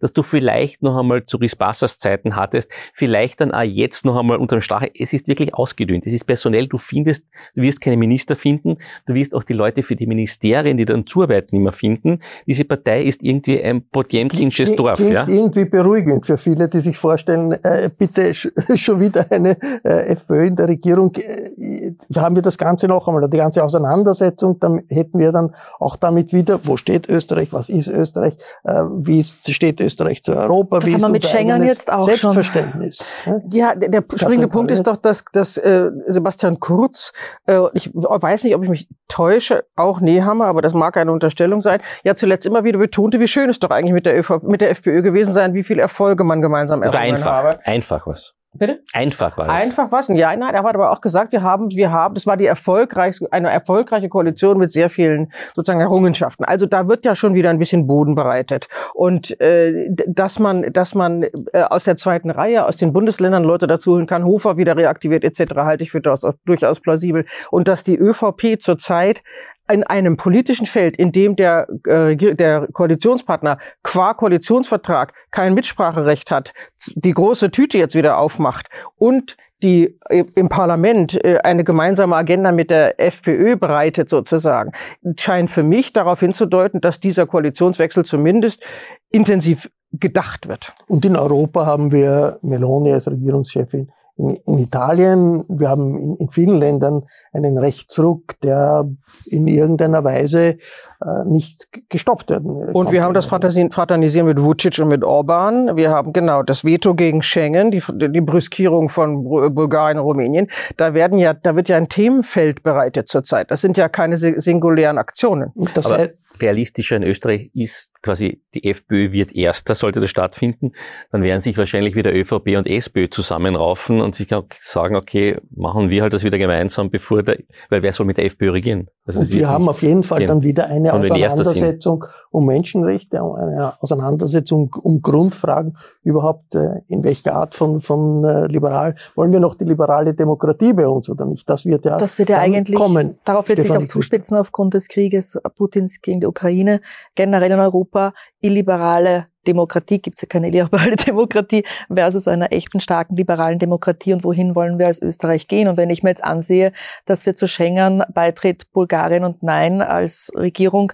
dass du vielleicht noch einmal zu Rispassas Zeiten hattest, vielleicht dann auch jetzt noch einmal unterm Strach. Es ist wirklich ausgedünnt. Es ist personell. Du findest, du wirst keine Minister finden. Du wirst auch die Leute für die Ministerien, die dann zuarbeiten, nicht mehr finden. Diese Partei ist irgendwie ein Potemkinsches Dorf. Klingt ja? irgendwie beruhigend für viele, die sich vorstellen, äh, bitte schon wieder eine äh, FPÖ in der Regierung. Äh, haben wir das Ganze noch einmal, die ganze Auseinandersetzung, dann hätten wir dann auch damit wieder, wo steht Österreich, was ist Österreich, äh, wie ist, steht Österreich zu Europa. Das haben wir mit Schengen jetzt auch Selbstverständnis. schon. Ja, der, der springende Punkt ist doch, dass, dass äh, Sebastian Kurz, äh, ich weiß nicht, ob ich mich täusche, auch Nehammer, aber das mag eine Unterstellung sein, ja zuletzt immer wieder betonte, wie schön es doch eigentlich mit der, ÖV, mit der FPÖ gewesen sein, wie viel Erfolge man gemeinsam errungen einfach, habe. Einfach was. Bitte? Einfach war das. Einfach was? Ja, nein, er hat aber auch gesagt, wir haben, wir haben, das war die erfolgreichste, eine erfolgreiche Koalition mit sehr vielen sozusagen Errungenschaften. Also da wird ja schon wieder ein bisschen Boden bereitet. Und äh, dass man, dass man äh, aus der zweiten Reihe, aus den Bundesländern Leute dazu holen kann, Hofer wieder reaktiviert etc., halte ich für das durchaus plausibel. Und dass die ÖVP zurzeit in einem politischen Feld, in dem der, äh, der Koalitionspartner qua Koalitionsvertrag kein Mitspracherecht hat, die große Tüte jetzt wieder aufmacht und die im Parlament äh, eine gemeinsame Agenda mit der FPÖ bereitet sozusagen, scheint für mich darauf hinzudeuten, dass dieser Koalitionswechsel zumindest intensiv gedacht wird. Und in Europa haben wir Meloni als Regierungschefin in, in Italien, wir haben in, in, vielen Ländern einen Rechtsruck, der in irgendeiner Weise äh, nicht gestoppt werden Und wir haben das Fraternisieren mit Vucic und mit Orban. Wir haben genau das Veto gegen Schengen, die, die Brüskierung von Bulgarien und Rumänien. Da werden ja, da wird ja ein Themenfeld bereitet zurzeit. Das sind ja keine singulären Aktionen. Das heißt, realistischer in Österreich ist quasi, die FPÖ wird erster, sollte das stattfinden, dann werden sich wahrscheinlich wieder ÖVP und SPÖ zusammenraufen und sich sagen, okay, machen wir halt das wieder gemeinsam, bevor der, weil wer soll mit der FPÖ regieren? Also und wir haben auf jeden Fall dann wieder eine Auseinandersetzung um Menschenrechte, eine Auseinandersetzung um Grundfragen, überhaupt äh, in welcher Art von, von äh, liberal, wollen wir noch die liberale Demokratie bei uns oder nicht? Das wird ja, das wird ja eigentlich kommen. Darauf wird sich auch zuspitzen aufgrund des Krieges Putins gegen die Ukraine, generell in Europa, illiberale Demokratie, gibt es ja keine liberale Demokratie, versus einer echten starken liberalen Demokratie und wohin wollen wir als Österreich gehen. Und wenn ich mir jetzt ansehe, dass wir zu Schengen beitritt Bulgarien und Nein als Regierung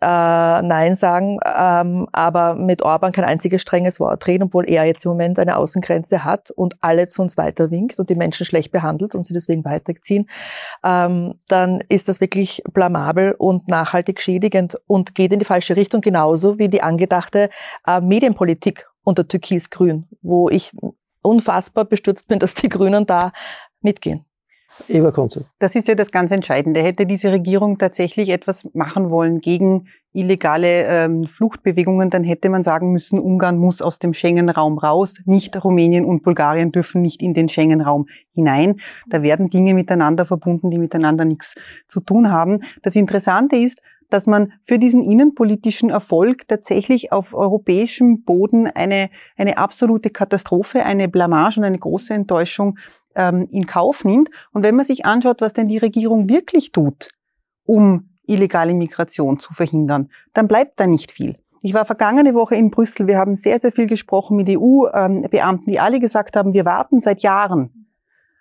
äh, Nein sagen, ähm, aber mit Orban kein einziges strenges Wort reden, obwohl er jetzt im Moment eine Außengrenze hat und alle zu uns weiter winkt und die Menschen schlecht behandelt und sie deswegen weiterziehen, ähm, dann ist das wirklich blamabel und nachhaltig schädigend und geht in die falsche Richtung, genauso wie die angedachte äh, Medienpolitik unter Türkis-Grün, wo ich unfassbar bestürzt bin, dass die Grünen da mitgehen. Eva Konzel. Das ist ja das ganz Entscheidende. Hätte diese Regierung tatsächlich etwas machen wollen gegen illegale ähm, Fluchtbewegungen, dann hätte man sagen müssen, Ungarn muss aus dem Schengen-Raum raus, nicht Rumänien und Bulgarien dürfen nicht in den Schengen-Raum hinein. Da werden Dinge miteinander verbunden, die miteinander nichts zu tun haben. Das Interessante ist, dass man für diesen innenpolitischen Erfolg tatsächlich auf europäischem Boden eine, eine absolute Katastrophe, eine Blamage und eine große Enttäuschung ähm, in Kauf nimmt. Und wenn man sich anschaut, was denn die Regierung wirklich tut, um illegale Migration zu verhindern, dann bleibt da nicht viel. Ich war vergangene Woche in Brüssel. Wir haben sehr, sehr viel gesprochen mit EU-Beamten, die alle gesagt haben, wir warten seit Jahren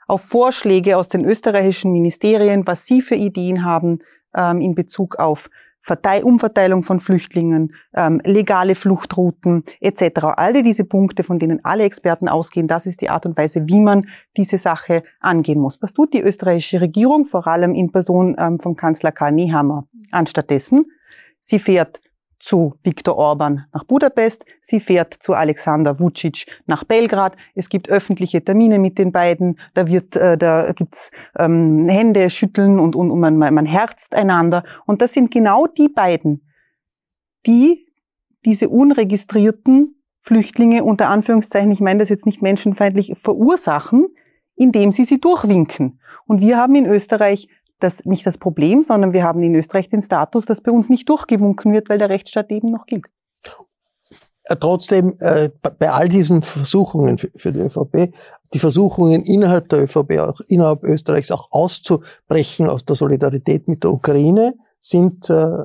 auf Vorschläge aus den österreichischen Ministerien, was sie für Ideen haben ähm, in Bezug auf Umverteilung von Flüchtlingen, ähm, legale Fluchtrouten etc. All diese Punkte, von denen alle Experten ausgehen, das ist die Art und Weise, wie man diese Sache angehen muss. Was tut die österreichische Regierung, vor allem in Person ähm, vom Kanzler Karl Nehammer, anstattdessen? Sie fährt zu Viktor Orban nach Budapest, sie fährt zu Alexander Vucic nach Belgrad. Es gibt öffentliche Termine mit den beiden, da wird, äh, da gibt's ähm, Hände schütteln und, und, und man, man herzt einander. Und das sind genau die beiden, die diese unregistrierten Flüchtlinge unter Anführungszeichen, ich meine das jetzt nicht menschenfeindlich, verursachen, indem sie sie durchwinken. Und wir haben in Österreich das nicht das Problem, sondern wir haben in Österreich den Status, dass bei uns nicht durchgewunken wird, weil der Rechtsstaat eben noch gilt. Äh, trotzdem, äh, bei all diesen Versuchungen für die ÖVP, die Versuchungen innerhalb der ÖVP, auch innerhalb Österreichs auch auszubrechen aus der Solidarität mit der Ukraine, sind äh,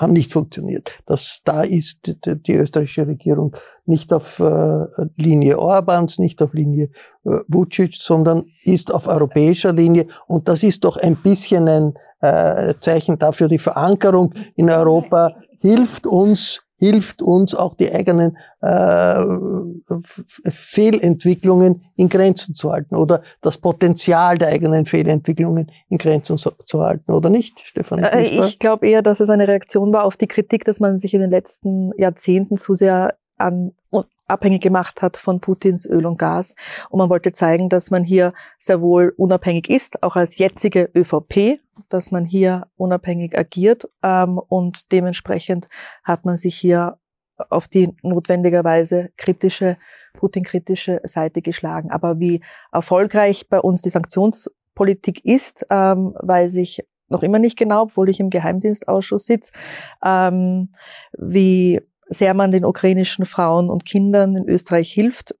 haben nicht funktioniert. Das, da ist die, die österreichische Regierung nicht auf äh, Linie Orbans, nicht auf Linie äh, Vucic, sondern ist auf europäischer Linie. Und das ist doch ein bisschen ein äh, Zeichen dafür, die Verankerung in Europa hilft uns hilft uns auch die eigenen äh, Fehlentwicklungen in Grenzen zu halten oder das Potenzial der eigenen Fehlentwicklungen in Grenzen zu, zu halten oder nicht, Stefan? Äh, ich glaube eher, dass es eine Reaktion war auf die Kritik, dass man sich in den letzten Jahrzehnten zu sehr an abhängig gemacht hat von Putins Öl und Gas. Und man wollte zeigen, dass man hier sehr wohl unabhängig ist, auch als jetzige ÖVP, dass man hier unabhängig agiert. Ähm, und dementsprechend hat man sich hier auf die notwendigerweise kritische, Putin-kritische Seite geschlagen. Aber wie erfolgreich bei uns die Sanktionspolitik ist, ähm, weiß ich noch immer nicht genau, obwohl ich im Geheimdienstausschuss sitze, ähm, wie sehr man den ukrainischen Frauen und Kindern in Österreich hilft.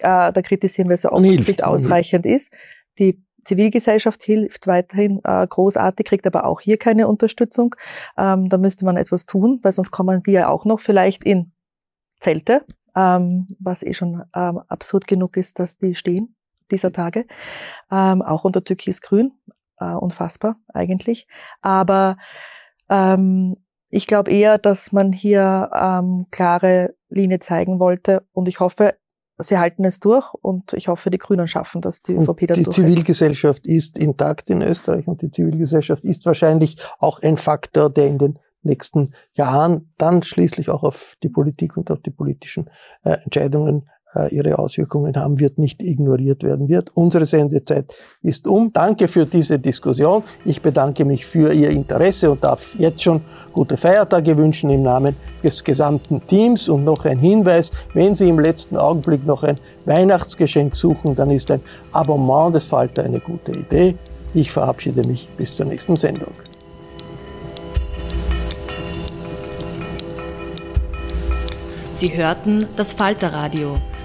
Äh, da kritisieren wir so oft, dass es nicht ausreichend ist. Die Zivilgesellschaft hilft weiterhin äh, großartig, kriegt aber auch hier keine Unterstützung. Ähm, da müsste man etwas tun, weil sonst kommen die ja auch noch vielleicht in Zelte, ähm, was eh schon ähm, absurd genug ist, dass die stehen dieser Tage, ähm, auch unter Türkis-Grün, äh, unfassbar eigentlich. Aber ähm, ich glaube eher, dass man hier ähm, klare Linie zeigen wollte und ich hoffe, sie halten es durch und ich hoffe, die Grünen schaffen das, die ÖVP dann Die Zivilgesellschaft ist intakt in Österreich und die Zivilgesellschaft ist wahrscheinlich auch ein Faktor, der in den nächsten Jahren dann schließlich auch auf die Politik und auf die politischen äh, Entscheidungen ihre Auswirkungen haben wird, nicht ignoriert werden wird. Unsere Sendezeit ist um. Danke für diese Diskussion. Ich bedanke mich für Ihr Interesse und darf jetzt schon gute Feiertage wünschen im Namen des gesamten Teams. Und noch ein Hinweis, wenn Sie im letzten Augenblick noch ein Weihnachtsgeschenk suchen, dann ist ein Abonnement des Falter eine gute Idee. Ich verabschiede mich bis zur nächsten Sendung. Sie hörten das Falterradio